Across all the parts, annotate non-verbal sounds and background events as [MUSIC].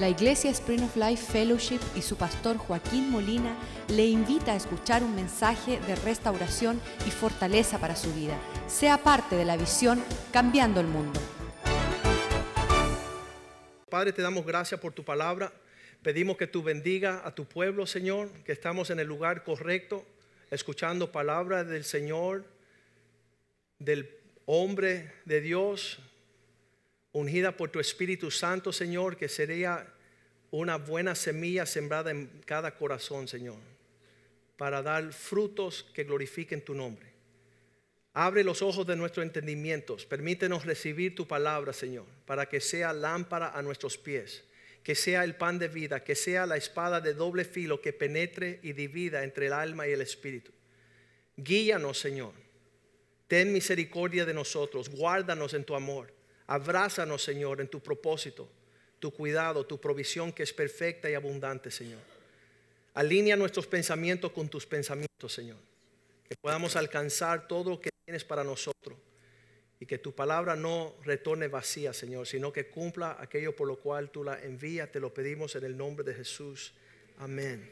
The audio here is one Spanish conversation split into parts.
La Iglesia Spring of Life Fellowship y su pastor Joaquín Molina le invita a escuchar un mensaje de restauración y fortaleza para su vida. Sea parte de la visión Cambiando el Mundo. Padre, te damos gracias por tu palabra. Pedimos que tú bendiga a tu pueblo, Señor, que estamos en el lugar correcto, escuchando palabras del Señor, del hombre de Dios, ungida por tu Espíritu Santo, Señor, que sería una buena semilla sembrada en cada corazón, Señor, para dar frutos que glorifiquen tu nombre. Abre los ojos de nuestros entendimientos, permítenos recibir tu palabra, Señor, para que sea lámpara a nuestros pies, que sea el pan de vida, que sea la espada de doble filo que penetre y divida entre el alma y el espíritu. Guíanos, Señor. Ten misericordia de nosotros, guárdanos en tu amor Abrázanos, Señor, en tu propósito, tu cuidado, tu provisión que es perfecta y abundante, Señor. Alinea nuestros pensamientos con tus pensamientos, Señor. Que podamos alcanzar todo lo que tienes para nosotros. Y que tu palabra no retorne vacía, Señor, sino que cumpla aquello por lo cual tú la envías. Te lo pedimos en el nombre de Jesús. Amén.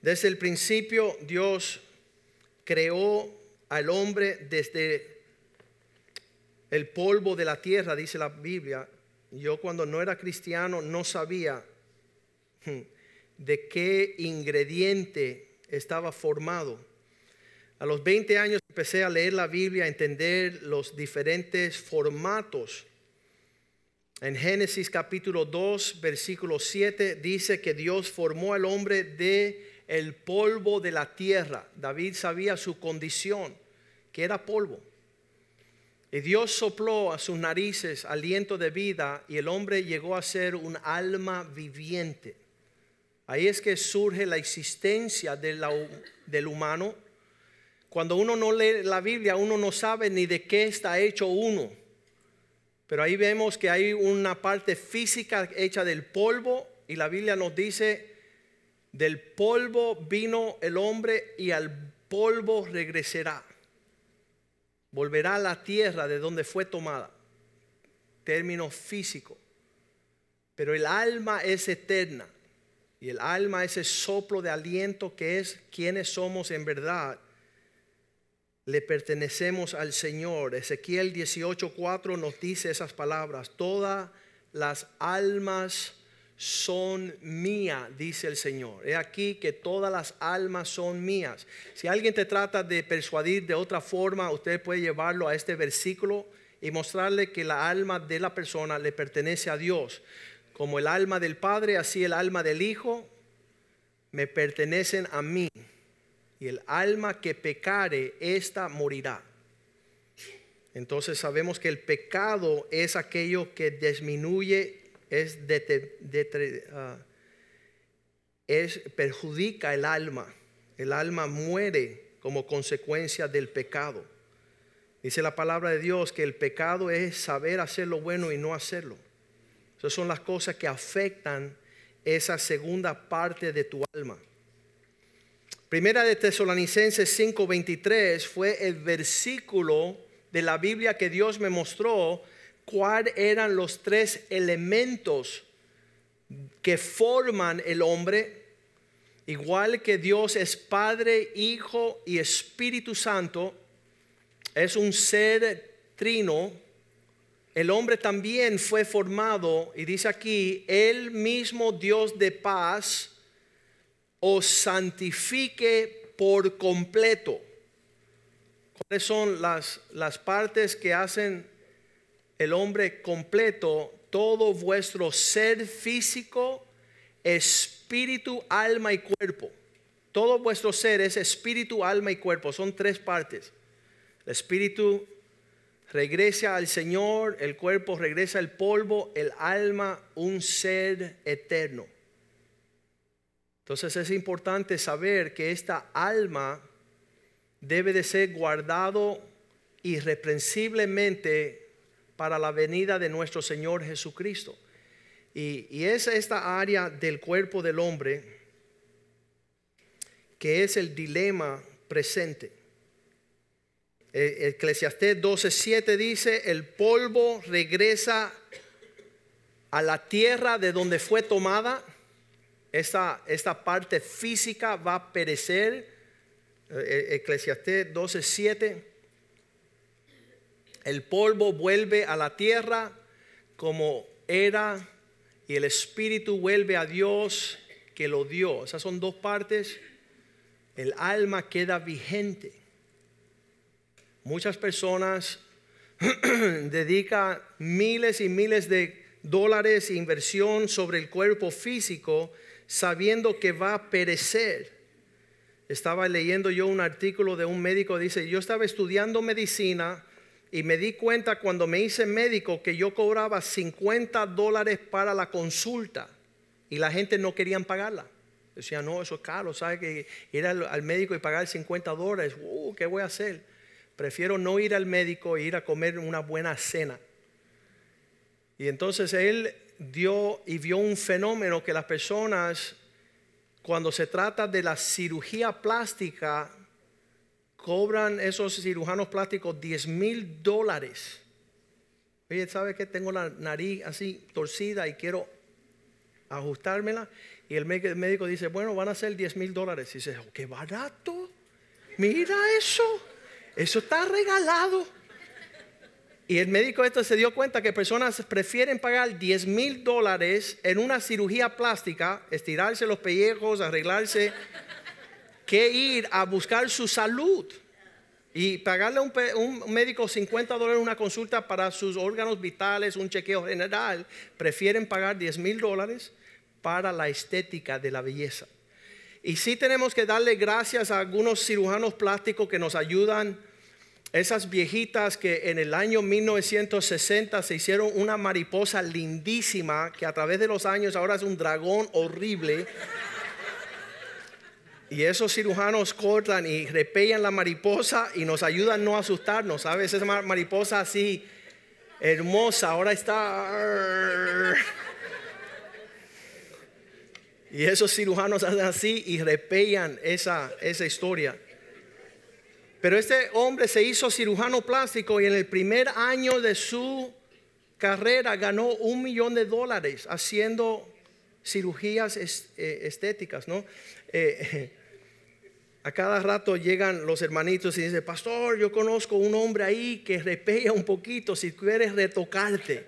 Desde el principio Dios creó al hombre desde el polvo de la tierra, dice la Biblia. Yo cuando no era cristiano no sabía hmm, de qué ingrediente estaba formado. A los 20 años empecé a leer la Biblia, a entender los diferentes formatos. En Génesis capítulo 2, versículo 7 dice que Dios formó al hombre de el polvo de la tierra. David sabía su condición, que era polvo. Y Dios sopló a sus narices aliento de vida y el hombre llegó a ser un alma viviente. Ahí es que surge la existencia del humano. Cuando uno no lee la Biblia, uno no sabe ni de qué está hecho uno. Pero ahí vemos que hay una parte física hecha del polvo y la Biblia nos dice, del polvo vino el hombre y al polvo regresará volverá a la tierra de donde fue tomada. Término físico. Pero el alma es eterna. Y el alma, ese soplo de aliento que es quienes somos en verdad, le pertenecemos al Señor. Ezequiel 18:4 nos dice esas palabras. Todas las almas son mías, dice el Señor. He aquí que todas las almas son mías. Si alguien te trata de persuadir de otra forma, usted puede llevarlo a este versículo y mostrarle que la alma de la persona le pertenece a Dios. Como el alma del Padre, así el alma del Hijo me pertenecen a mí. Y el alma que pecare, ésta morirá. Entonces sabemos que el pecado es aquello que disminuye es, ah, es perjudica el alma. El alma muere como consecuencia del pecado. Dice la palabra de Dios que el pecado es saber hacer lo bueno y no hacerlo. Esas son las cosas que afectan esa segunda parte de tu alma. Primera de Tesalonicenses 5:23 fue el versículo de la Biblia que Dios me mostró cuáles eran los tres elementos que forman el hombre, igual que Dios es Padre, Hijo y Espíritu Santo, es un ser trino, el hombre también fue formado, y dice aquí, el mismo Dios de paz os santifique por completo. ¿Cuáles son las, las partes que hacen el hombre completo, todo vuestro ser físico, espíritu, alma y cuerpo. Todo vuestro ser es espíritu, alma y cuerpo. Son tres partes. El espíritu regresa al Señor, el cuerpo regresa al polvo, el alma un ser eterno. Entonces es importante saber que esta alma debe de ser guardado irreprensiblemente para la venida de nuestro Señor Jesucristo. Y, es esta área del cuerpo del hombre que es el dilema presente. Eclesiastés 12:7 dice, el polvo regresa a la tierra de donde fue tomada, esta, esta parte física va a perecer. Eh, Eclesiastés 12:7. El polvo vuelve a la tierra como era y el espíritu vuelve a Dios que lo dio. Esas son dos partes. El alma queda vigente. Muchas personas [CLEARS THROAT] dedican miles y miles de dólares de inversión sobre el cuerpo físico sabiendo que va a perecer. Estaba leyendo yo un artículo de un médico, dice, yo estaba estudiando medicina y me di cuenta cuando me hice médico que yo cobraba 50 dólares para la consulta y la gente no querían pagarla. Decía, no, eso es caro, ¿sabe? Que ir al, médico y pagar 50 dólares, uh, ¿qué voy a hacer? Prefiero no ir al médico e ir a comer una buena cena. Y entonces él dio y vio un fenómeno que las personas, cuando se trata de la cirugía plástica, cobran esos cirujanos plásticos 10 mil dólares. Oye, ¿sabe que tengo la nariz así torcida y quiero ajustármela? Y el médico dice, bueno, van a ser 10 mil dólares. Y dice, oh, qué barato. Mira eso. Eso está regalado. Y el médico esto se dio cuenta que personas prefieren pagar 10 mil dólares en una cirugía plástica, estirarse los pellejos, arreglarse, que ir a buscar su salud. Y pagarle a un, médico 50 dólares una consulta para sus órganos vitales, un chequeo general, prefieren pagar 10 mil dólares para la estética de la belleza. Y sí tenemos que darle gracias a algunos cirujanos plásticos que nos ayudan esas viejitas que en el año 1960 se hicieron una mariposa lindísima que a través de los años ahora es un dragón horrible. Y esos cirujanos cortan y repellan la mariposa y nos ayudan a no asustarnos. ¿Sabes? Esa mariposa así hermosa ahora está... [LAUGHS] Y esos cirujanos hacen así y repellan esa, esa historia. Pero este hombre se hizo cirujano plástico y en el primer año de su carrera ganó un millón de dólares haciendo cirugías eh, estéticas, ¿no? Eh, a cada rato llegan los hermanitos y dicen, pastor, yo conozco un hombre ahí que repella un poquito si quieres retocarte.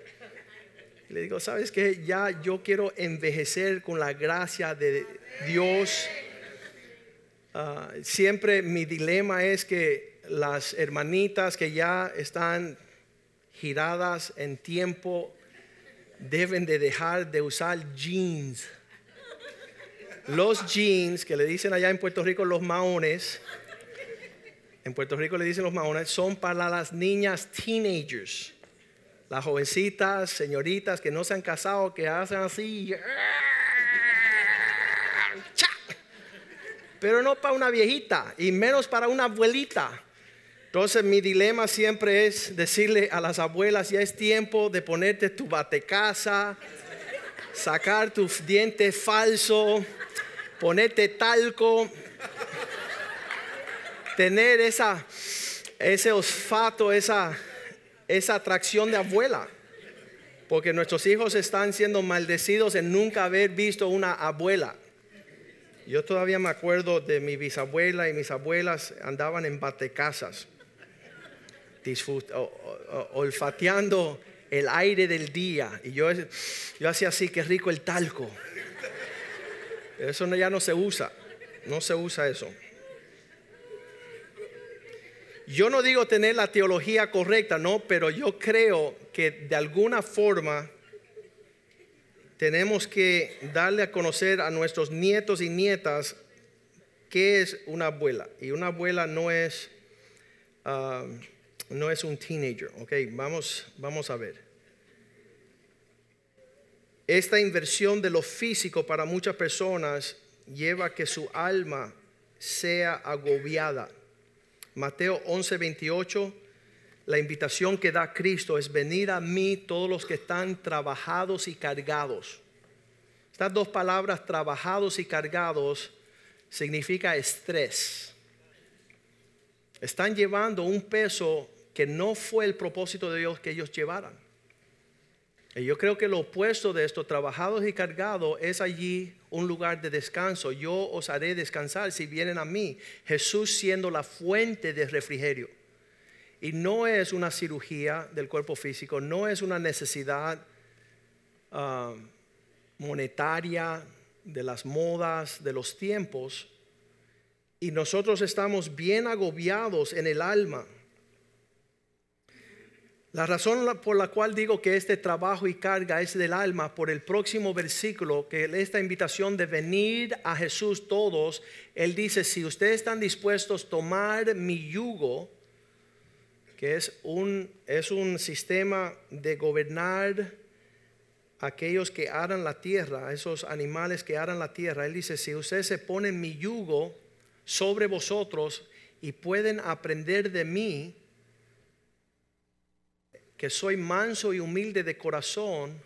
le digo, ¿sabes qué? Ya yo quiero envejecer con la gracia de Dios Ah, siempre mi dilema es que las hermanitas que ya están giradas en tiempo deben de dejar de usar jeans. Los jeans que le dicen allá en Puerto Rico los maones, en Puerto Rico le dicen los maones, son para las niñas teenagers. Las jovencitas, señoritas que no se han casado, que hacen así pero no para una viejita y menos para una abuelita. Entonces mi dilema siempre es decirle a las abuelas, ya es tiempo de ponerte tu batecasa, sacar tu diente falso, ponerte talco, tener esa, ese olfato, esa, esa atracción de abuela. Porque nuestros hijos están siendo maldecidos en nunca haber visto una abuela. Yo todavía me acuerdo de mi bisabuela y mis abuelas andaban en batecasas, olfateando el aire del día. Y yo, yo hacía así, que rico el talco. Eso ya no se usa, no se usa eso. Yo no digo tener la teología correcta, no, pero yo creo que de alguna forma tenemos que darle a conocer a nuestros nietos y nietas qué es una abuela. Y una abuela no es, ah, no es un teenager. Ok, vamos, vamos a ver. Esta inversión de lo físico para muchas personas lleva a que su alma sea agobiada. Mateo 11, 28 la invitación que da Cristo es venir a mí todos los que están trabajados y cargados. Estas dos palabras, trabajados y cargados, significa estrés. Están llevando un peso que no fue el propósito de Dios que ellos llevaran. Y yo creo que lo opuesto de esto, trabajados y cargados, es allí un lugar de descanso. Yo os haré descansar si vienen a mí. Jesús siendo la fuente de refrigerio. Y no es una cirugía del cuerpo físico, no es una necesidad ah, monetaria de las modas, de los tiempos. Y nosotros estamos bien agobiados en el alma la razón por la cual digo que este trabajo y carga es del alma, por el próximo versículo, que esta invitación de venir a Jesús todos, Él dice, si ustedes están dispuestos a tomar mi yugo, que es un, es un sistema de gobernar aquellos que aran la tierra, esos animales que aran la tierra, Él dice, si ustedes se ponen mi yugo sobre vosotros y pueden aprender de mí, que soy manso y humilde de corazón,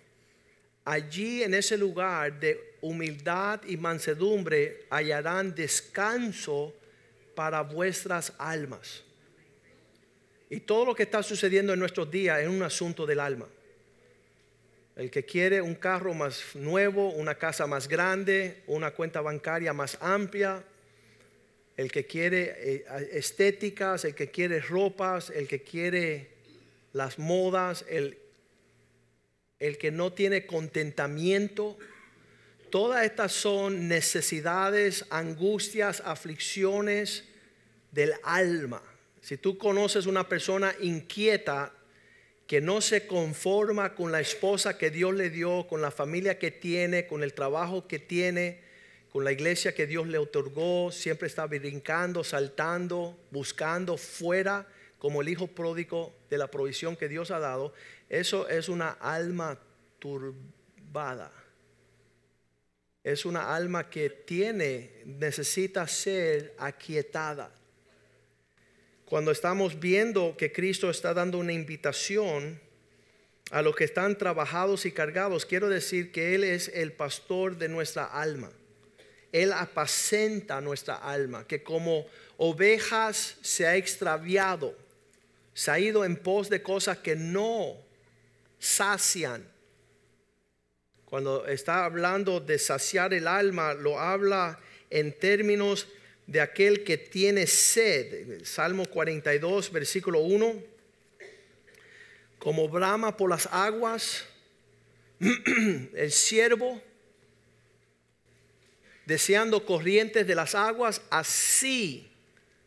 allí en ese lugar de humildad y mansedumbre hallarán descanso para vuestras almas. Y todo lo que está sucediendo en nuestros días es un asunto del alma. El que quiere un carro más nuevo, una casa más grande, una cuenta bancaria más amplia, el que quiere eh, estéticas, el que quiere ropas, el que quiere las modas, el, el que no tiene contentamiento. Todas estas son necesidades, angustias, aflicciones del alma. Si tú conoces una persona inquieta que no se conforma con la esposa que Dios le dio, con la familia que tiene, con el trabajo que tiene, con la iglesia que Dios le otorgó, siempre está brincando, saltando, buscando fuera como el hijo pródigo de la provisión que Dios ha dado, eso es una alma turbada. Es una alma que tiene, necesita ser aquietada. Cuando estamos viendo que Cristo está dando una invitación a los que están trabajados y cargados, quiero decir que Él es el pastor de nuestra alma. Él apacenta nuestra alma, que como ovejas se ha extraviado se ha ido en pos de cosas que no sacian. Cuando está hablando de saciar el alma, lo habla en términos de aquel que tiene sed. Salmo 42, versículo 1. Como brama por las aguas, [CLEARS THROAT] el siervo, deseando corrientes de las aguas, así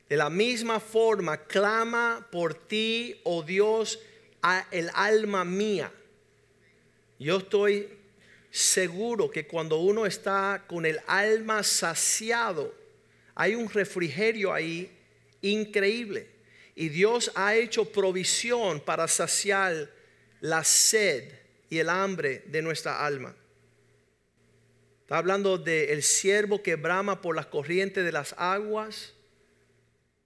de la misma forma, clama por ti, oh Dios, el alma mía. Yo estoy seguro que cuando uno está con el alma saciado, hay un refrigerio ahí increíble. Y Dios ha hecho provisión para saciar la sed y el hambre de nuestra alma. Está hablando del el siervo que brama por las corrientes de las aguas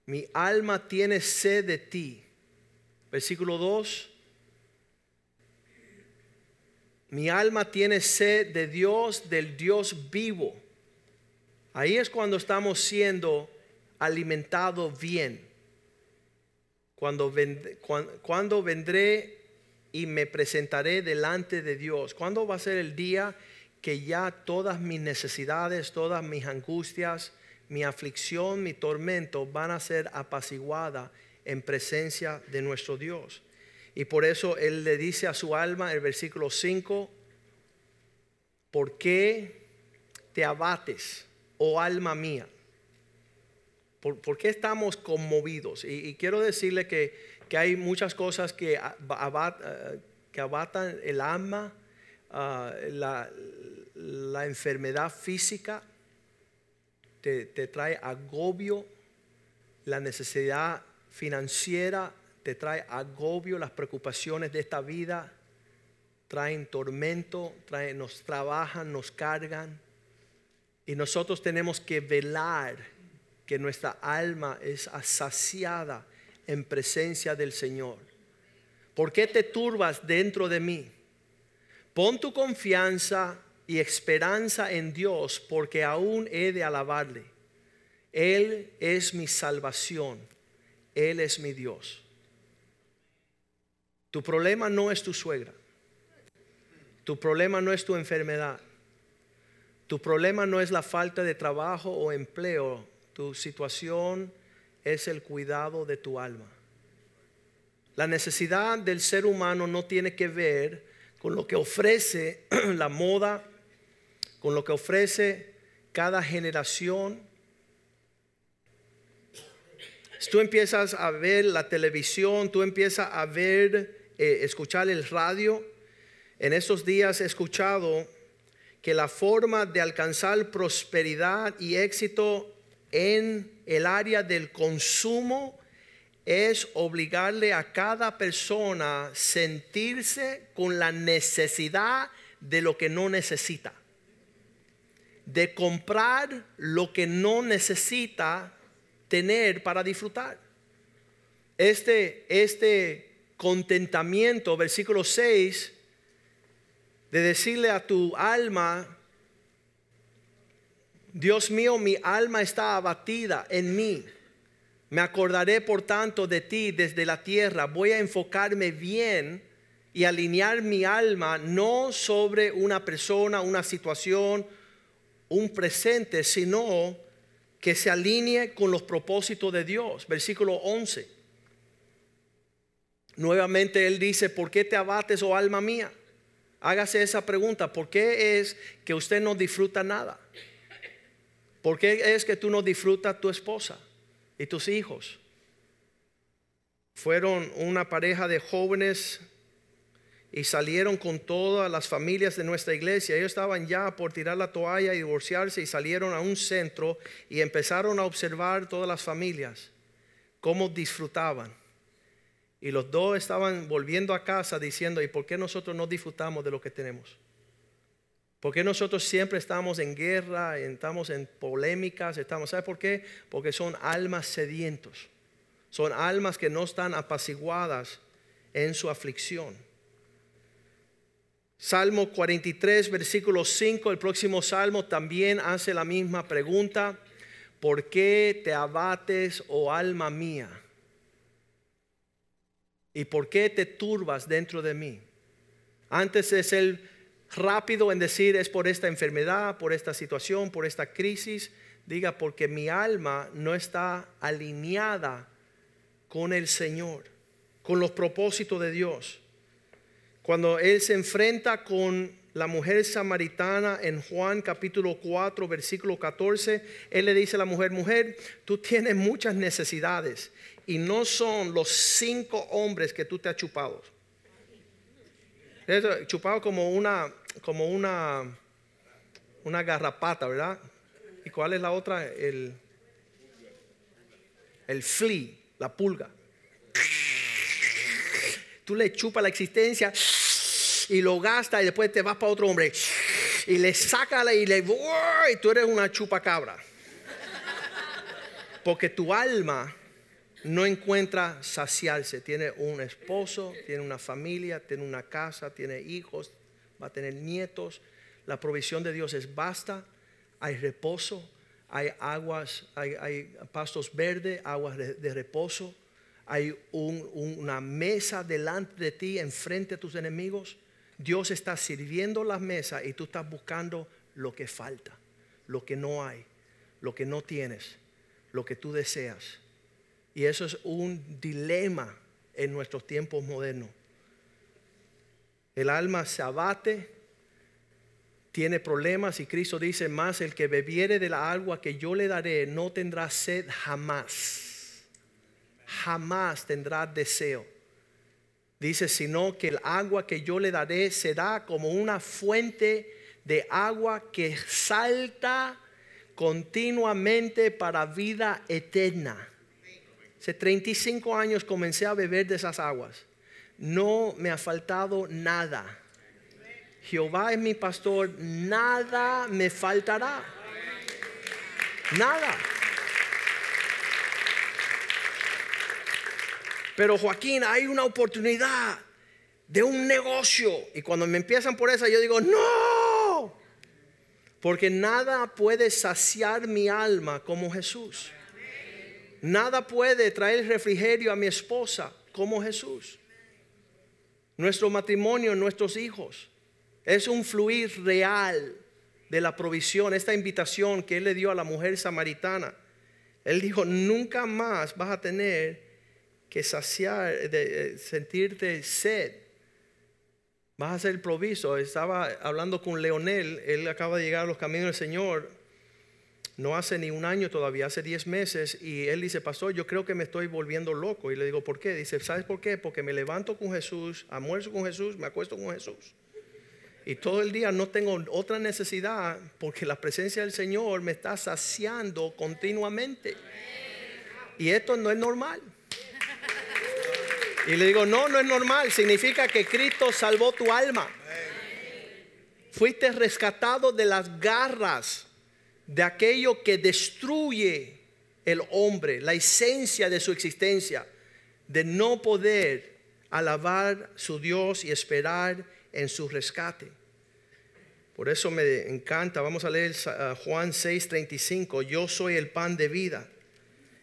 mi alma tiene sed de ti. Versículo 2. Mi alma tiene sed de Dios, del Dios vivo. Ahí es cuando estamos siendo alimentados bien. Cuando, cuando vendré y me presentaré delante de Dios. ¿Cuándo va a ser el día que ya todas mis necesidades, todas mis angustias, mi aflicción, mi tormento van a ser apaciguada en presencia de nuestro Dios. Y por eso Él le dice a su alma, el versículo 5, ¿por qué te abates, oh alma mía? ¿Por, qué estamos conmovidos? Y, quiero decirle que, hay muchas cosas que, eh, que abatan el alma, ah, la enfermedad física, te, trae agobio, la necesidad financiera te trae agobio, las preocupaciones de esta vida traen tormento, traen, nos trabajan, nos cargan. Y nosotros tenemos que velar que nuestra alma es saciada en presencia del Señor. ¿Por qué te turbas dentro de mí? Pon tu confianza y esperanza en Dios porque aún he de alabarle. Él es mi salvación, Él es mi Dios. Tu problema no es tu suegra. Tu problema no es tu enfermedad. Tu problema no es la falta de trabajo o empleo. Tu situación es el cuidado de tu alma. La necesidad del ser humano no tiene que ver con lo que ofrece [CLEARS THROAT] la moda, con lo que ofrece cada generación. Tú empiezas a ver la televisión, tú empiezas a ver, eh, escuchar el radio, en estos días he escuchado que la forma de alcanzar prosperidad y éxito en el área del consumo es obligarle a cada persona sentirse con la necesidad de lo que no necesita. De comprar lo que no necesita tener para disfrutar. Este, este contentamiento, versículo 6, de decirle a tu alma, Dios mío, mi alma está abatida en mí. Me acordaré por tanto de ti desde la tierra. Voy a enfocarme bien y alinear mi alma no sobre una persona, una situación, un presente, sino que se alinee con los propósitos de Dios. Versículo 11. Nuevamente él dice, ¿por qué te abates, oh alma mía? Hágase esa pregunta, ¿por qué es que usted no disfruta nada? ¿Por qué es que tú no disfrutas tu esposa y tus hijos? Fueron una pareja de jóvenes y salieron con todas las familias de nuestra iglesia. Ellos estaban ya por tirar la toalla y divorciarse y salieron a un centro y empezaron a observar todas las familias, cómo disfrutaban. Y los dos estaban volviendo a casa diciendo, ¿y por qué nosotros no disfrutamos de lo que tenemos? ¿Por qué nosotros siempre estamos en guerra, estamos en polémicas, estamos, ¿sabe por qué? Porque son almas sedientos. Son almas que no están apaciguadas en su aflicción. Salmo 43, versículo 5, el próximo salmo también hace la misma pregunta. ¿Por qué te abates, oh alma mía? ¿Y por qué te turbas dentro de mí? Antes de ser rápido en decir es por esta enfermedad, por esta situación, por esta crisis, diga porque mi alma no está alineada con el Señor, con los propósitos de Dios. Cuando Él se enfrenta con la mujer samaritana en Juan capítulo 4, versículo 14, Él le dice a la mujer, mujer, tú tienes muchas necesidades y no son los cinco hombres que tú te has chupado. chupado como una, como una, una garrapata, ¿verdad? ¿Y cuál es la otra? El, el flea, la pulga. Tú le chupas la existencia y lo gastas y después te vas para otro hombre y le saca y le y tú eres una chupacabra. Porque tu alma no encuentra saciarse. Tiene un esposo, tiene una familia, tiene una casa, tiene hijos, va a tener nietos. La provisión de Dios es basta, hay reposo, hay aguas, hay, pastos verdes, aguas de, reposo, hay una mesa delante de ti, enfrente de tus enemigos. Dios está sirviendo la mesa y tú estás buscando lo que falta, lo que no hay, lo que no tienes, lo que tú deseas. Y eso es un dilema en nuestros tiempos modernos. El alma se abate, tiene problemas y Cristo dice más, el que bebiere de la agua que yo le daré no tendrá sed jamás. Jamás tendrá deseo. Dice, sino que el agua que yo le daré será como una fuente de agua que salta continuamente para vida eterna. Hace 35 años comencé a beber de esas aguas. No me ha faltado nada. Jehová es mi pastor, nada me faltará. Nada. Pero Joaquín, hay una oportunidad de un negocio. Y cuando me empiezan por esa, yo digo, no. Porque nada puede saciar mi alma como Jesús. Nada puede traer refrigerio a mi esposa como Jesús. Nuestro matrimonio, nuestros hijos. Es un fluir real de la provisión, esta invitación que Él le dio a la mujer samaritana. Él dijo, nunca más vas a tener que saciar, de, eh, sentirte sed. Vas a ser proviso. Estaba hablando con Leonel, él acaba de llegar a los caminos del Señor no hace ni un año todavía, hace 10 meses, y él dice, pastor, yo creo que me estoy volviendo loco. Y le digo, ¿por qué? Dice, ¿sabes por qué? Porque me levanto con Jesús, almuerzo con Jesús, me acuesto con Jesús. Y todo el día no tengo otra necesidad porque la presencia del Señor me está saciando continuamente. Y esto no es normal. Y le digo, no, no es normal. Significa que Cristo salvó tu alma. Fuiste rescatado de las garras de aquello que destruye el hombre, la esencia de su existencia, de no poder alabar su Dios y esperar en su rescate. Por eso me encanta, vamos a leer Juan 6:35, yo soy el pan de vida.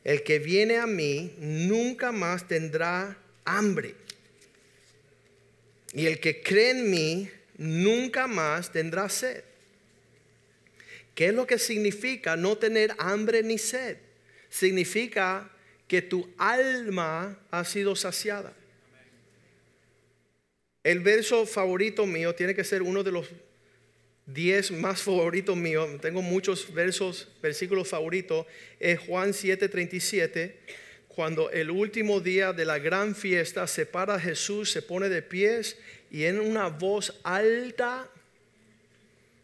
El que viene a mí nunca más tendrá hambre. Y el que cree en mí nunca más tendrá sed. ¿Qué es lo que significa no tener hambre ni sed? Significa que tu alma ha sido saciada. El verso favorito mío tiene que ser uno de los diez más favoritos míos. Tengo muchos versos, versículos favoritos. Es Juan 7:37. Cuando el último día de la gran fiesta se para Jesús, se pone de pies y en una voz alta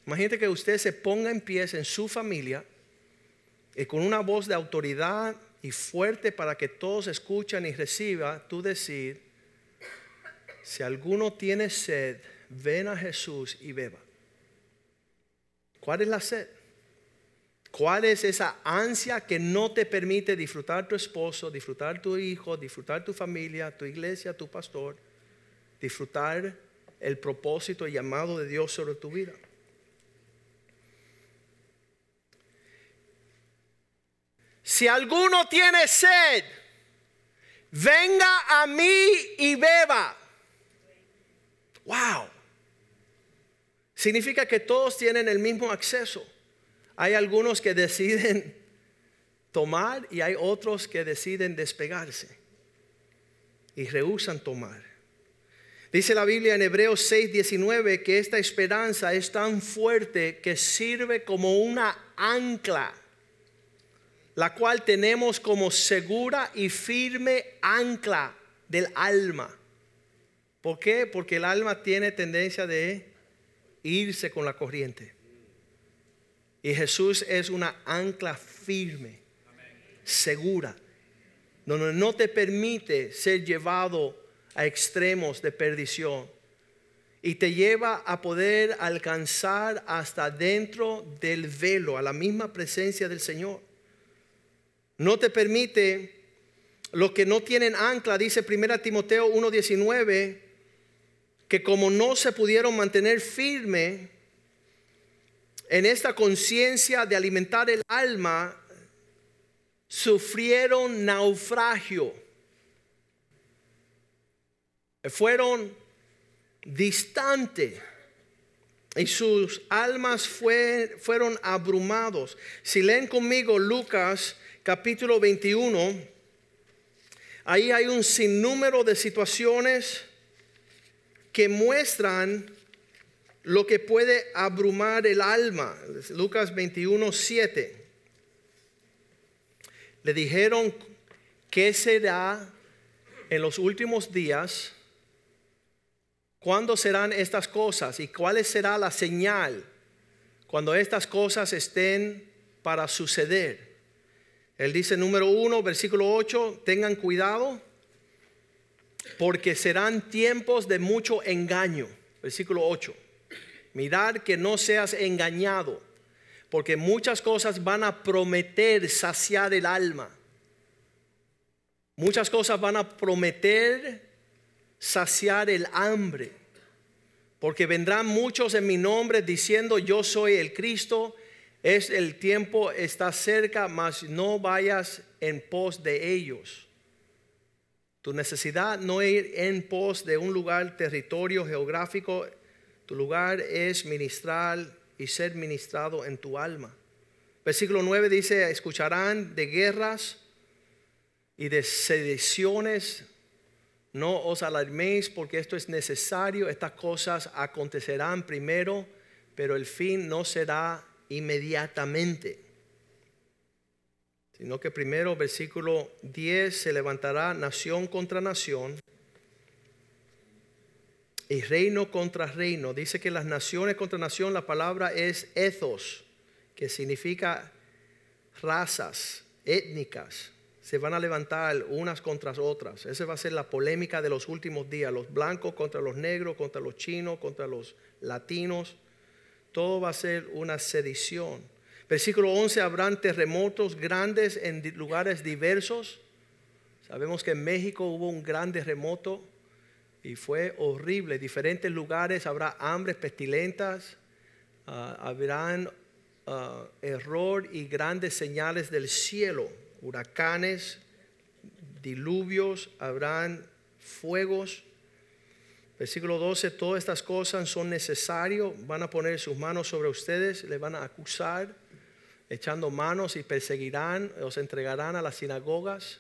Imagínate que usted se ponga en pie en su familia y con una voz de autoridad y fuerte para que todos escuchen y reciban, tú decir, si alguno tiene sed, ven a Jesús y beba. ¿Cuál es la sed? ¿Cuál es esa ansia que no te permite disfrutar tu esposo, disfrutar tu hijo, disfrutar tu familia, tu iglesia, tu pastor, disfrutar el propósito y llamado de Dios sobre tu vida? si alguno tiene sed, venga a mí y beba. Wow. Significa que todos tienen el mismo acceso. Hay algunos que deciden tomar y hay otros que deciden despegarse y rehusan tomar. Dice la Biblia en Hebreos 6:19 que esta esperanza es tan fuerte que sirve como una ancla la cual tenemos como segura y firme ancla del alma. ¿Por qué? Porque el alma tiene tendencia de irse con la corriente. Y Jesús es una ancla firme, segura, donde no te permite ser llevado a extremos de perdición y te lleva a poder alcanzar hasta dentro del velo, a la misma presencia del Señor. No te permite lo que no tienen ancla, dice 1 Timoteo 1:19, que como no se pudieron mantener firme en esta conciencia de alimentar el alma, sufrieron naufragio. Fueron distantes y sus almas fueron abrumados. Si leen conmigo Lucas capítulo 21, ahí hay un sinnúmero de situaciones que muestran lo que puede abrumar el alma. Lucas 21, 7. Le dijeron, ¿qué será en los últimos días? ¿Cuándo serán estas cosas? ¿Y cuál será la señal cuando estas cosas estén para suceder? Él dice número 1, versículo 8, tengan cuidado porque serán tiempos de mucho engaño. Versículo 8, mirad que no seas engañado, porque muchas cosas van a prometer saciar el alma. Muchas cosas van a prometer saciar el hambre, porque vendrán muchos en mi nombre diciendo yo soy el Cristo es el tiempo está cerca, mas no vayas en pos de ellos. Tu necesidad no ir en pos de un lugar, territorio geográfico, Tu lugar es ministrar y ser ministrado en tu alma. Versículo 9 dice, escucharán de guerras y de sediciones. No os alarméis porque esto es necesario. Estas cosas acontecerán primero, pero el fin no será inmediatamente. Sino que primero, versículo 10, se levantará nación contra nación y reino contra reino. Dice que las naciones contra nación, la palabra es ethos, que significa razas étnicas. Se van a levantar unas contra otras. Esa va a ser la polémica de los últimos días. Los blancos contra los negros, contra los chinos, contra los latinos. Todo va a ser una sedición. Versículo 11, habrán terremotos grandes en lugares diversos. Sabemos que en México hubo un gran terremoto y fue horrible. Diferentes lugares habrá hambres pestilentas, ah, habrán ah, error y grandes señales del cielo, huracanes, diluvios, habrán fuegos. Versículo 12, todas estas cosas son necesarias, van a poner sus manos sobre ustedes, le van a acusar, echando manos y perseguirán, os entregarán a las sinagogas,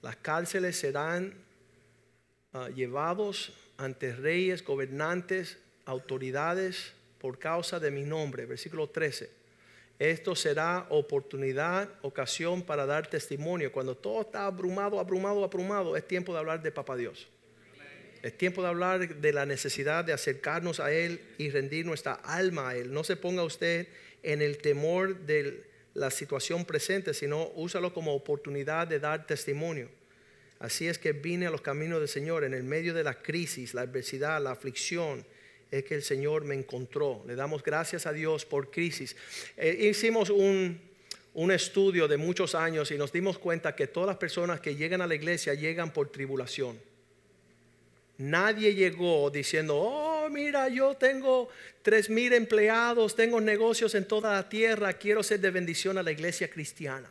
las cárceles serán Ah, llevados ante reyes, gobernantes, autoridades por causa de mi nombre. Versículo 13. Esto será oportunidad, ocasión para dar testimonio. Cuando todo está abrumado, abrumado, abrumado, es tiempo de hablar de Papá Dios. Es tiempo de hablar de la necesidad de acercarnos a Él y rendir nuestra alma a Él. No se ponga usted en el temor de la situación presente, sino úsalo como oportunidad de dar testimonio. Así es que vine a los caminos del Señor en el medio de la crisis, la adversidad, la aflicción. Es que el Señor me encontró. Le damos gracias a Dios por crisis. Eh, hicimos un, un estudio de muchos años y nos dimos cuenta que todas las personas que llegan a la iglesia llegan por tribulación. Nadie llegó diciendo, oh, mira, yo tengo tres mil empleados, tengo negocios en toda la tierra, quiero ser de bendición a la iglesia cristiana.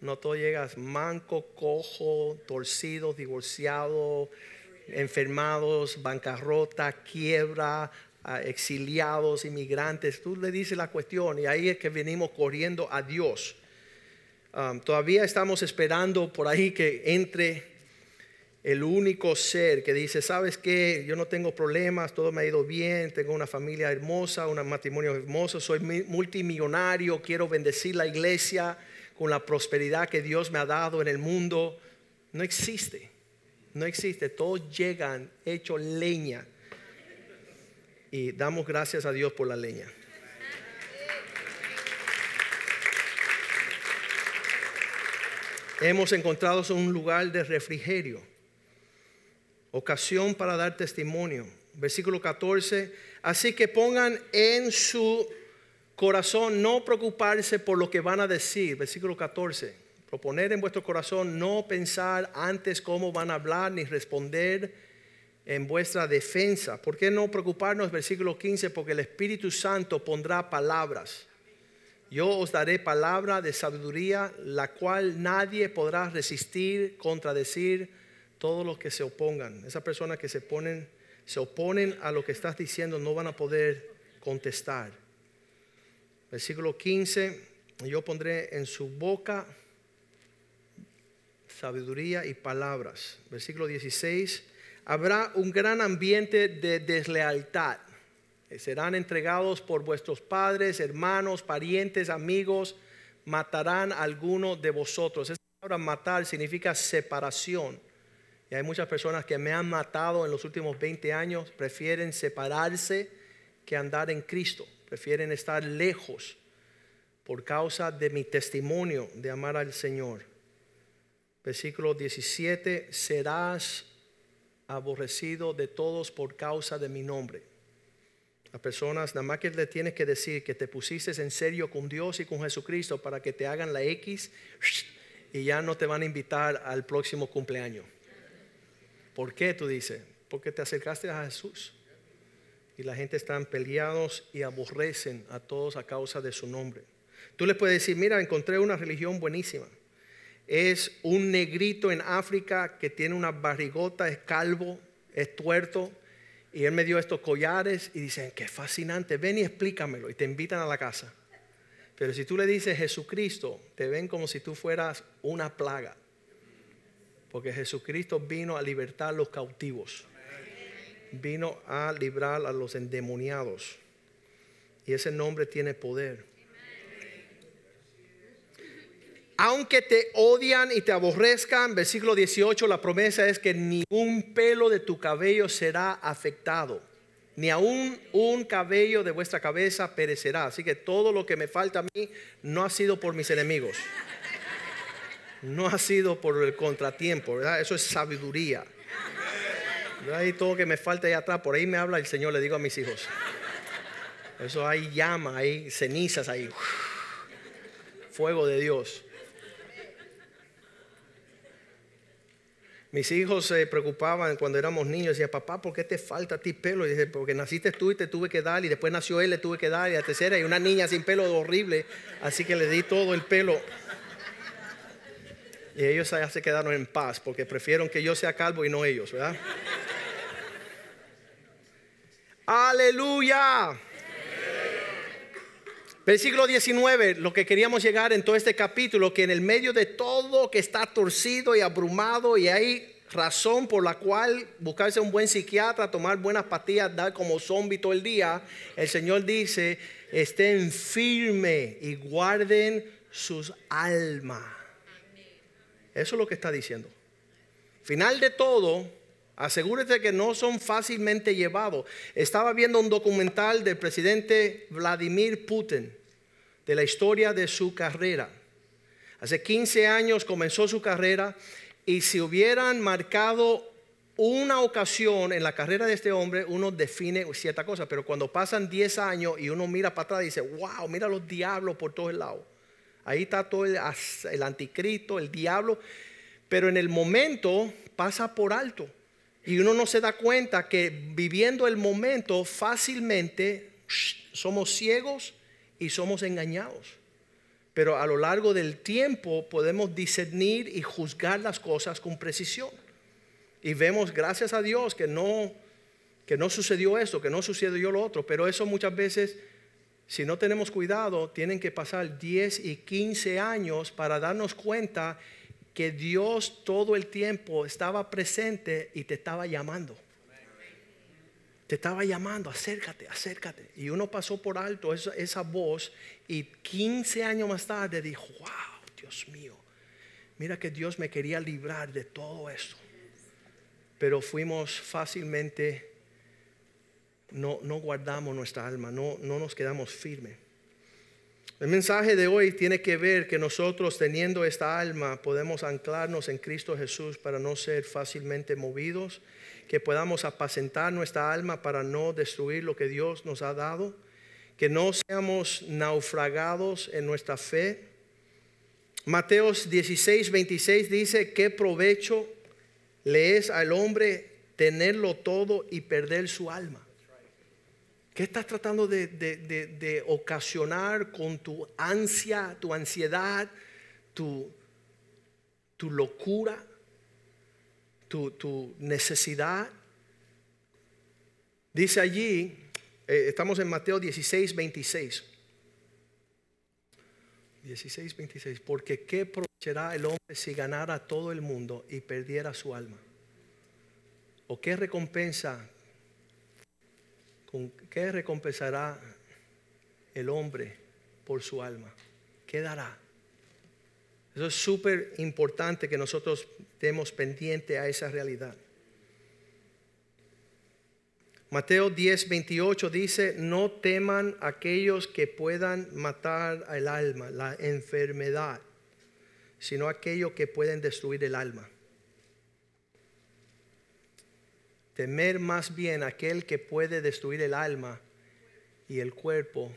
No todo llegas manco, cojo, torcido, divorciado, enfermados, bancarrota, quiebra, ah, exiliados, inmigrantes. Tú le dices la cuestión y ahí es que venimos corriendo a Dios. Um, todavía estamos esperando por ahí que entre el único ser que dice, ¿sabes qué? Yo no tengo problemas, todo me ha ido bien, tengo una familia hermosa, un matrimonio hermoso, soy multimillonario, quiero bendecir la iglesia con la prosperidad que Dios me ha dado en el mundo, no existe. No existe. Todos llegan hecho leña. Y damos gracias a Dios por la leña. Hemos encontrado un lugar de refrigerio, ocasión para dar testimonio. Versículo 14. Así que pongan en su corazón no preocuparse por lo que van a decir, versículo 14. Proponer en vuestro corazón no pensar antes cómo van a hablar ni responder en vuestra defensa. ¿Por qué no preocuparnos? Versículo 15, porque el Espíritu Santo pondrá palabras. Yo os daré palabra de sabiduría, la cual nadie podrá resistir, contradecir todos los que se opongan. Esas personas que se ponen, se oponen a lo que estás diciendo no van a poder contestar. Versículo 15, yo pondré en su boca sabiduría y palabras. Versículo 16, habrá un gran ambiente de deslealtad. Serán entregados por vuestros padres, hermanos, parientes, amigos, matarán a alguno de vosotros. Esa palabra matar significa separación. Y hay muchas personas que me han matado en los últimos 20 años, prefieren separarse que andar en Cristo prefieren estar lejos por causa de mi testimonio de amar al Señor. Versículo 17, serás aborrecido de todos por causa de mi nombre. Las personas, nada más que le tienes que decir que te pusiste en serio con Dios y con Jesucristo para que te hagan la X y ya no te van a invitar al próximo cumpleaños. ¿Por qué tú dices? Porque te acercaste a Jesús y la gente están peleados y aborrecen a todos a causa de su nombre. Tú les puedes decir, mira, encontré una religión buenísima. Es un negrito en África que tiene una barrigota, es calvo, es tuerto Y él me dio estos collares y dicen, qué fascinante, ven y explícamelo. Y te invitan a la casa. Pero si tú le dices Jesucristo, te ven como si tú fueras una plaga. Porque Jesucristo vino a libertar a los cautivos. Vino a librar a los endemoniados. Y ese nombre tiene poder. Aunque te odian y te aborrezcan, versículo 18, la promesa es que ni un pelo de tu cabello será afectado, ni aún un cabello de vuestra cabeza perecerá. Así que todo lo que me falta a mí no ha sido por mis enemigos, no ha sido por el contratiempo, ¿verdad? Eso es sabiduría. Y todo lo que me falta ahí atrás, por ahí me habla el Señor, le digo a mis hijos. Eso hay llama, hay cenizas ahí. Fuego de Dios. Mis hijos se preocupaban cuando éramos niños. Decían, papá, ¿por qué te falta a ti pelo? Y dije, porque naciste tú y te tuve que dar. Y después nació él, le tuve que dar. Y la tercera, y una niña sin pelo horrible. Así que le di todo el pelo. Y ellos allá se quedaron en paz porque prefieren que yo sea calvo y no ellos, ¿verdad? Aleluya. Versículo 19, lo que queríamos llegar en todo este capítulo, que en el medio de todo que está torcido y abrumado y hay razón por la cual buscarse un buen psiquiatra, tomar buenas pastillas, dar como zombie todo el día, el Señor dice, estén firmes y guarden sus almas. Eso es lo que está diciendo. Final de todo, asegúrese que no son fácilmente llevados. Estaba viendo un documental del presidente Vladimir Putin de la historia de su carrera. Hace 15 años comenzó su carrera y si hubieran marcado una ocasión en la carrera de este hombre, uno define cierta cosa, pero cuando pasan 10 años y uno mira para atrás y dice, wow, mira los diablos por todos lados. Ahí está todo el, el anticristo, el diablo, pero en el momento pasa por alto. Y uno no se da cuenta que viviendo el momento fácilmente somos ciegos y somos engañados. Pero a lo largo del tiempo podemos discernir y juzgar las cosas con precisión. Y vemos, gracias a Dios, que no, que no sucedió esto, que no sucedió lo otro. Pero eso muchas veces, si no tenemos cuidado, tienen que pasar 10 y 15 años para darnos cuenta que Dios todo el tiempo estaba presente y te estaba llamando te estaba llamando, acércate, acércate. Y uno pasó por alto esa, esa voz y 15 años más tarde dijo, wow, Dios mío, mira que Dios me quería librar de todo esto. Pero fuimos fácilmente, no, no guardamos nuestra alma, no, no nos quedamos firmes. El mensaje de hoy tiene que ver que nosotros teniendo esta alma podemos anclarnos en Cristo Jesús para no ser fácilmente movidos que podamos apacentar nuestra alma para no destruir lo que Dios nos ha dado, que no seamos naufragados en nuestra fe. Mateos 16, 26 dice, ¿qué provecho le es al hombre tenerlo todo y perder su alma? ¿Qué estás tratando de, ocasionar con tu ansia, tu ansiedad, tu, tu locura? tu, necesidad. Dice allí, eh, estamos en Mateo 16, 26. 16, 26. Porque ¿qué aprovechará el hombre si ganara todo el mundo y perdiera su alma? ¿O qué recompensa? ¿Con qué recompensará el hombre por su alma? ¿Qué dará? Eso es súper importante que nosotros estemos pendientes a esa realidad. Mateo 10, 28 dice, no teman aquellos que puedan matar al alma, la enfermedad, sino aquellos que pueden destruir el alma. Temer más bien aquel que puede destruir el alma y el cuerpo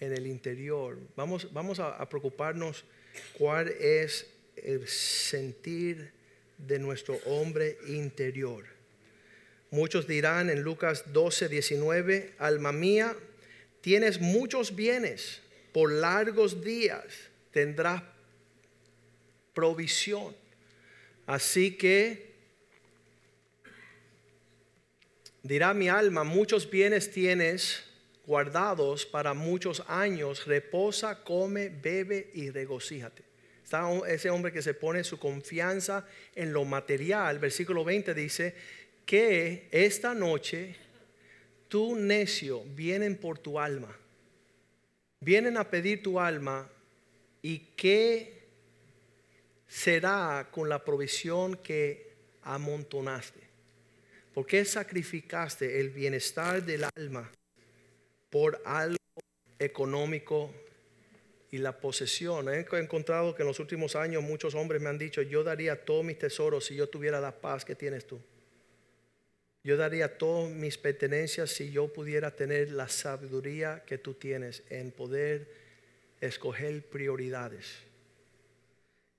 en el interior. Vamos, vamos a, a preocuparnos cuál es el sentir de nuestro hombre interior. Muchos dirán en Lucas 12, 19, alma mía, tienes muchos bienes, por largos días tendrás provisión. Así que Dirá mi alma, muchos bienes tienes guardados para muchos años, reposa, come, bebe y regocíjate. Está ese hombre que se pone su confianza en lo material. Versículo 20 dice que esta noche tu necio vienen por tu alma. Vienen a pedir tu alma y qué será con la provisión que amontonaste. ¿Por qué sacrificaste el bienestar del alma por algo económico y la posesión? He encontrado que en los últimos años muchos hombres me han dicho, yo daría todos mis tesoros si yo tuviera la paz que tienes tú. Yo daría todas mis pertenencias si yo pudiera tener la sabiduría que tú tienes en poder escoger prioridades.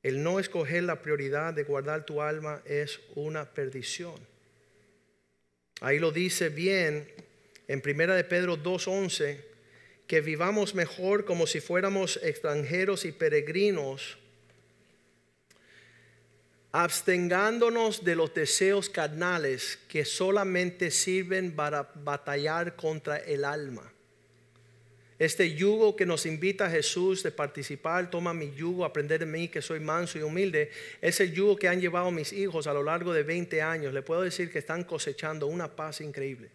El no escoger la prioridad de guardar tu alma es una perdición. Ahí lo dice bien en Primera de Pedro 2:11 que vivamos mejor como si fuéramos extranjeros y peregrinos, abstengándonos de los deseos carnales que solamente sirven para batallar contra el alma. Este yugo que nos invita a Jesús de participar, toma mi yugo, aprender de mí que soy manso y humilde, ese yugo que han llevado mis hijos a lo largo de 20 años, le puedo decir que están cosechando una paz increíble.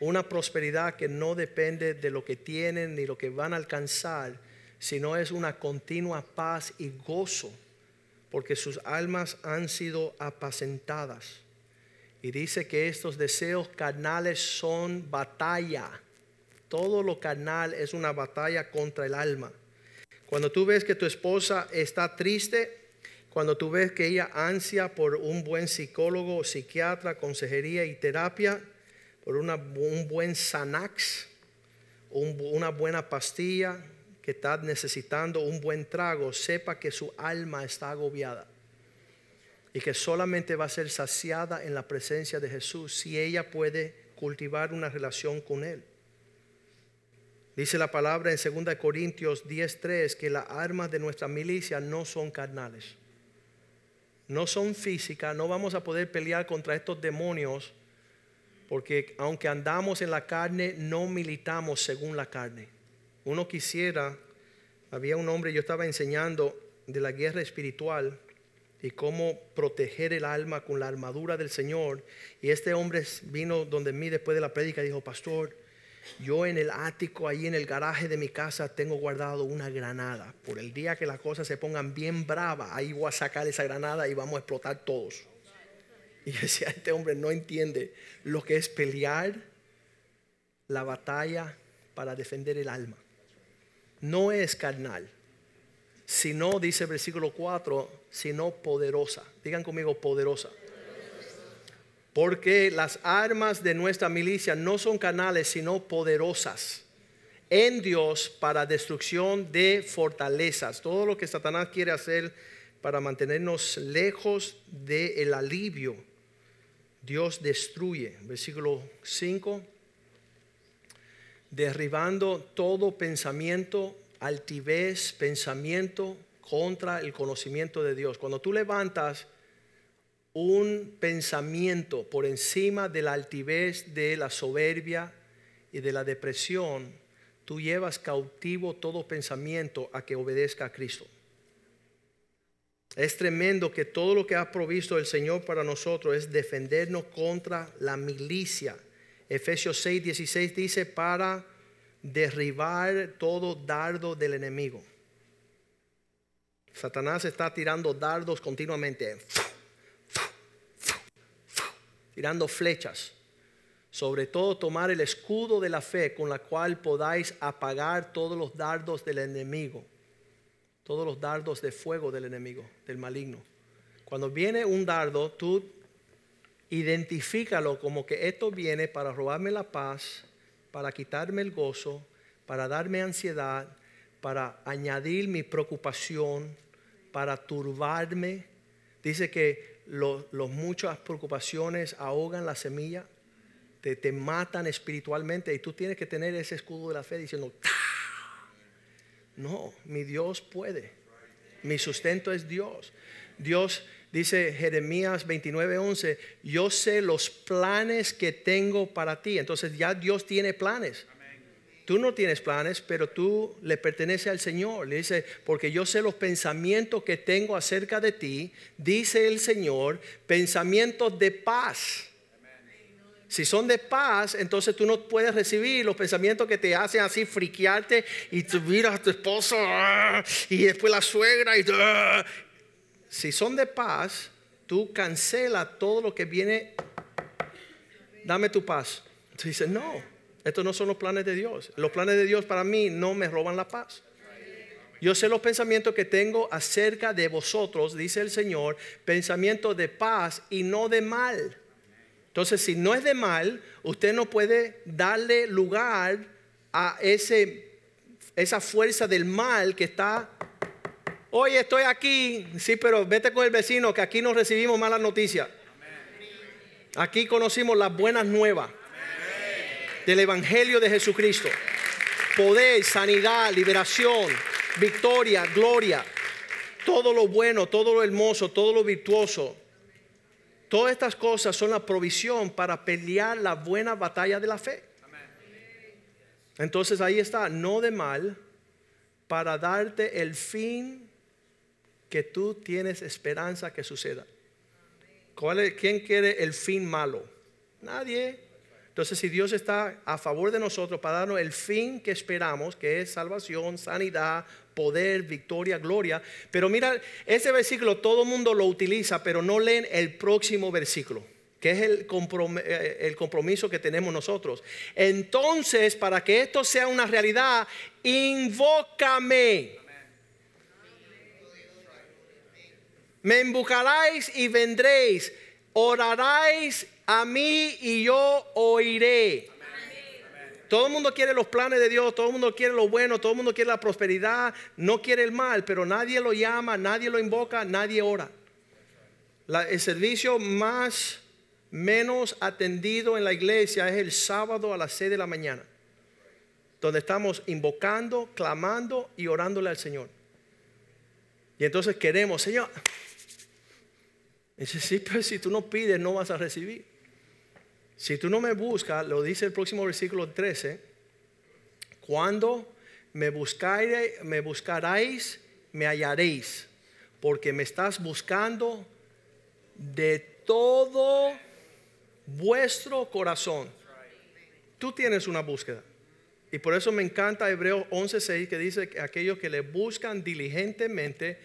Una prosperidad que no depende de lo que tienen ni lo que van a alcanzar, sino es una continua paz y gozo, porque sus almas han sido apacentadas. Y dice que estos deseos carnales son batalla todo lo carnal es una batalla contra el alma. Cuando tú ves que tu esposa está triste, cuando tú ves que ella ansia por un buen psicólogo, psiquiatra, consejería y terapia, por un buen Xanax, una buena pastilla, que está necesitando un buen trago, sepa que su alma está agobiada y que solamente va a ser saciada en la presencia de Jesús si ella puede cultivar una relación con Él. Dice la palabra en 2 Corintios 10:3 que las armas de nuestra milicia no son carnales, no son físicas, no vamos a poder pelear contra estos demonios porque aunque andamos en la carne, no militamos según la carne. Uno quisiera, había un hombre, yo estaba enseñando de la guerra espiritual y cómo proteger el alma con la armadura del Señor. Y este hombre vino donde mí después de la prédica y dijo, pastor, yo en el ático, ahí en el garaje de mi casa, tengo guardado una granada. Por el día que las cosas se pongan bien bravas, ahí voy a sacar esa granada y vamos a explotar todos. Y decía, este hombre no entiende lo que es pelear la batalla para defender el alma. No es carnal, sino, dice el versículo 4, sino poderosa. Digan conmigo, poderosa. Porque las armas de nuestra milicia no son canales, sino poderosas en Dios para destrucción de fortalezas. Todo lo que Satanás quiere hacer para mantenernos lejos del alivio, Dios destruye. Versículo 5. Derribando todo pensamiento, altivez, pensamiento contra el conocimiento de Dios. Cuando tú levantas un pensamiento por encima de la altivez, de la soberbia y de la depresión, tú llevas cautivo todo pensamiento a que obedezca a Cristo. Es tremendo que todo lo que ha provisto el Señor para nosotros es defendernos contra la milicia. Efesios 6, 16 dice para derribar todo dardo del enemigo. Satanás está tirando dardos continuamente tirando flechas. Sobre todo tomar el escudo de la fe con la cual podáis apagar todos los dardos del enemigo, todos los dardos de fuego del enemigo, del maligno. Cuando viene un dardo, tú identifícalo como que esto viene para robarme la paz, para quitarme el gozo, para darme ansiedad, para añadir mi preocupación, para turbarme. Dice que los, muchas preocupaciones ahogan la semilla, te, te, matan espiritualmente y tú tienes que tener ese escudo de la fe diciendo, no, mi Dios puede, mi sustento es Dios. Dios dice Jeremías 29:11, yo sé los planes que tengo para ti. Entonces ya Dios tiene planes. Tú no tienes planes, pero tú le perteneces al Señor. Le dice, porque yo sé los pensamientos que tengo acerca de ti, dice el Señor, pensamientos de paz. Si son de paz, entonces tú no puedes recibir los pensamientos que te hacen así friquearte y tú miras a tu esposo ¡ah! y después la suegra y ¡ah! si son de paz, tú cancela todo lo que viene. Dame tu paz. Tú dices, no, estos no son los planes de Dios. Los planes de Dios para mí no me roban la paz. Yo sé los pensamientos que tengo acerca de vosotros, dice el Señor, pensamientos de paz y no de mal. Entonces, si no es de mal, usted no puede darle lugar a ese, esa fuerza del mal que está, oye, estoy aquí, sí, pero vete con el vecino que aquí no recibimos malas noticias. Aquí conocimos las buenas nuevas del Evangelio de Jesucristo. Poder, sanidad, liberación, victoria, gloria, todo lo bueno, todo lo hermoso, todo lo virtuoso. Todas estas cosas son la provisión para pelear la buena batalla de la fe. Entonces ahí está, no de mal, para darte el fin que tú tienes esperanza que suceda. ¿Quién quiere el fin malo? Nadie. Entonces, si Dios está a favor de nosotros para darnos el fin que esperamos, que es salvación, sanidad, poder, victoria, gloria. Pero mira, ese versículo todo el mundo lo utiliza, pero no leen el próximo versículo que es el eh, el compromiso que tenemos nosotros. Entonces, para que esto sea una realidad, invócame. Me invocaréis y vendréis, oraréis a mí y yo oiré. Todo el mundo quiere los planes de Dios, todo el mundo quiere lo bueno, todo el mundo quiere la prosperidad, no quiere el mal, pero nadie lo llama, nadie lo invoca, nadie ora. el servicio más menos atendido en la iglesia es el sábado a las 6 de la mañana, donde estamos invocando, clamando y orándole al Señor. Y entonces queremos, Señor, dice, sí, pero si tú no pides, no vas a recibir. Si tú no me buscas, lo dice el próximo versículo 13, cuando me, buscaréis, me buscaréis, me hallaréis, porque me estás buscando de todo vuestro corazón. Tú tienes una búsqueda. Y por eso me encanta Hebreos 11:6 que dice que aquellos que le buscan diligentemente,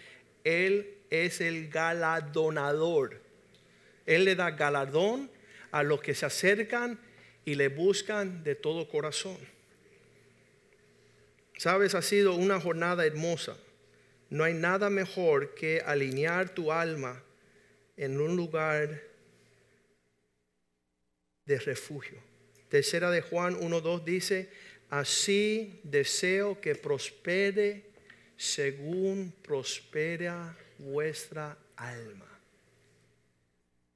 Él es el galardonador. Él le da galardón a los que se acercan y le buscan de todo corazón. Sabes, ha sido una jornada hermosa. No hay nada mejor que alinear tu alma en un lugar de refugio. Tercera de Juan 1.2 dice, así deseo que prospere según prospera vuestra alma.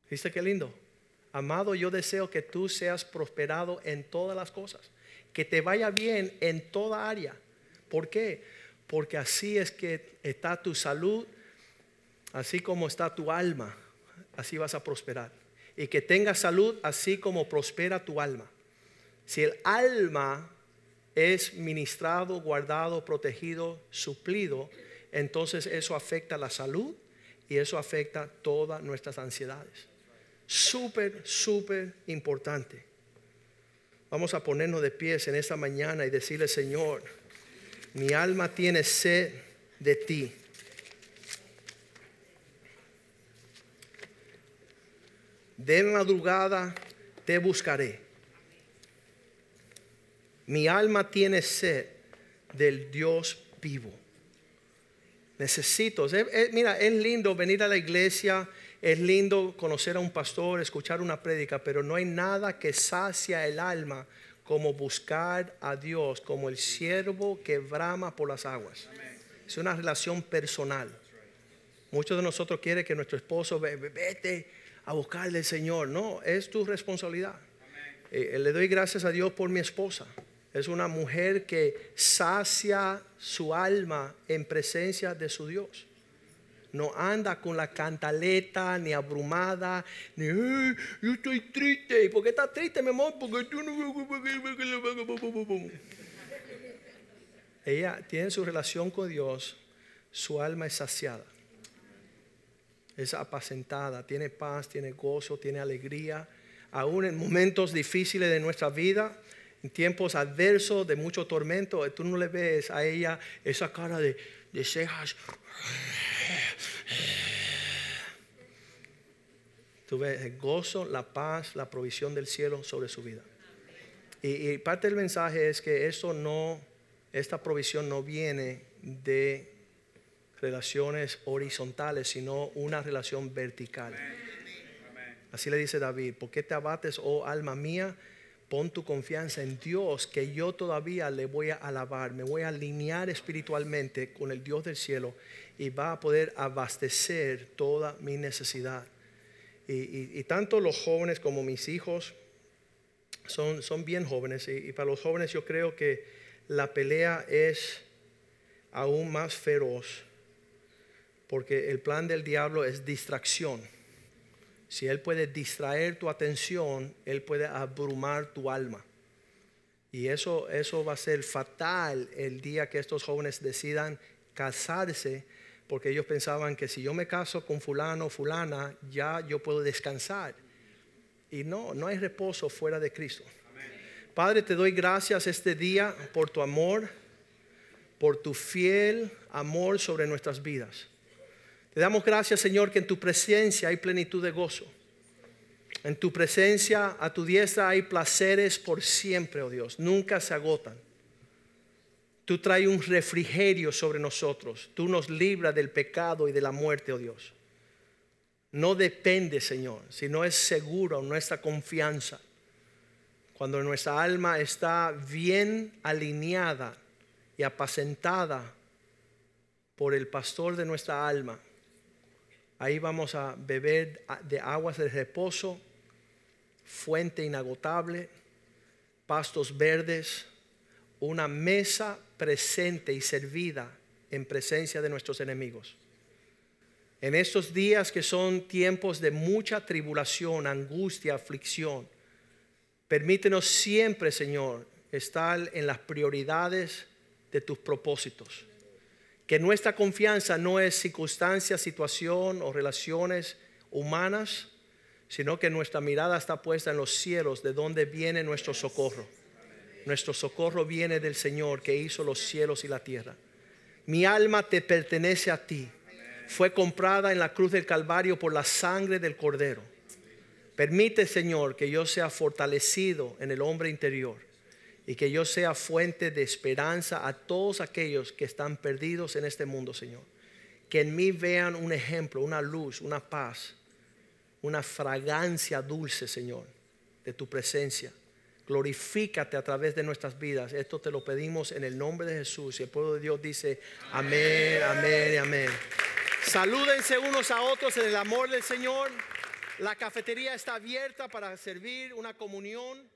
¿Viste qué lindo? Amado, yo deseo que tú seas prosperado en todas las cosas, que te vaya bien en toda área. ¿Por qué? Porque así es que está tu salud, así como está tu alma, así vas a prosperar. Y que tengas salud así como prospera tu alma. Si el alma es ministrado, guardado, protegido, suplido, entonces eso afecta la salud y eso afecta todas nuestras ansiedades súper, súper importante. Vamos a ponernos de pies en esta mañana y decirle, Señor, mi alma tiene sed de ti. De madrugada te buscaré. Mi alma tiene sed del Dios vivo. Necesito, mira, es lindo venir a la iglesia es lindo conocer a un pastor, escuchar una prédica, pero no hay nada que sacia el alma como buscar a Dios, como el siervo que brama por las aguas. Es una relación personal. Muchos de nosotros quieren que nuestro esposo vete a buscarle al Señor. No, es tu responsabilidad. Eh, le doy gracias a Dios por mi esposa. Es una mujer que sacia su alma en presencia de su Dios. No anda con la cantaleta, ni abrumada, ni "Ay, yo estoy triste. ¿Y por qué estás triste, mi amor? Porque tú no. Ella tiene su relación con Dios, su alma es saciada, es apacentada, tiene paz, tiene gozo, tiene alegría. Aún en momentos difíciles de nuestra vida, en tiempos adversos, de mucho tormento, tú no le ves a ella esa cara de, de cejas. Tú ves el gozo, la paz, la provisión del cielo sobre su vida. Y, y parte del mensaje es que eso no, esta provisión no viene de relaciones horizontales, sino una relación vertical. Así le dice David, ¿por qué te abates, oh alma mía? Pon tu confianza en Dios, que yo todavía le voy a alabar, me voy a alinear espiritualmente con el Dios del cielo y va a poder abastecer toda mi necesidad. Y, tanto los jóvenes como mis hijos son, son bien jóvenes y para los jóvenes yo creo que la pelea es aún más feroz porque el plan del diablo es distracción. Si él puede distraer tu atención, él puede abrumar tu alma. Y eso, eso va a ser fatal el día que estos jóvenes decidan casarse, porque ellos pensaban que si yo me caso con fulano o fulana, ya yo puedo descansar. Y no, no hay reposo fuera de Cristo. Padre, te doy gracias este día por tu amor, por tu fiel amor sobre nuestras vidas. Te damos gracias, Señor, que en tu presencia hay plenitud de gozo. En tu presencia, a tu diestra hay placeres por siempre, oh Dios. Nunca se agotan. Tú traes un refrigerio sobre nosotros. Tú nos libras del pecado y de la muerte, oh Dios. No depende, Señor, sino es seguro nuestra confianza. Cuando nuestra alma está bien alineada y apacentada por el pastor de nuestra alma, ahí vamos a beber de aguas de reposo, fuente inagotable, pastos verdes, una mesa presente y servida en presencia de nuestros enemigos. En estos días que son tiempos de mucha tribulación, angustia, aflicción, permítenos siempre, Señor, estar en las prioridades de tus propósitos. Que nuestra confianza no es circunstancia, situación o relaciones humanas, sino que nuestra mirada está puesta en los cielos, de donde viene nuestro socorro. Nuestro socorro viene del Señor que hizo los cielos y la tierra. Mi alma te pertenece a ti. Fue comprada en la cruz del Calvario por la sangre del Cordero. Permite, Señor, que yo sea fortalecido en el hombre interior y que yo sea fuente de esperanza a todos aquellos que están perdidos en este mundo, Señor. Que en mí vean un ejemplo, una luz, una paz, una fragancia dulce, Señor, de tu presencia. Glorifícate a través de nuestras vidas. Esto te lo pedimos en el nombre de Jesús. Y el pueblo de Dios dice, amén, amén y amén. Salúdense unos a otros en el amor del Señor. La cafetería está abierta para servir una comunión.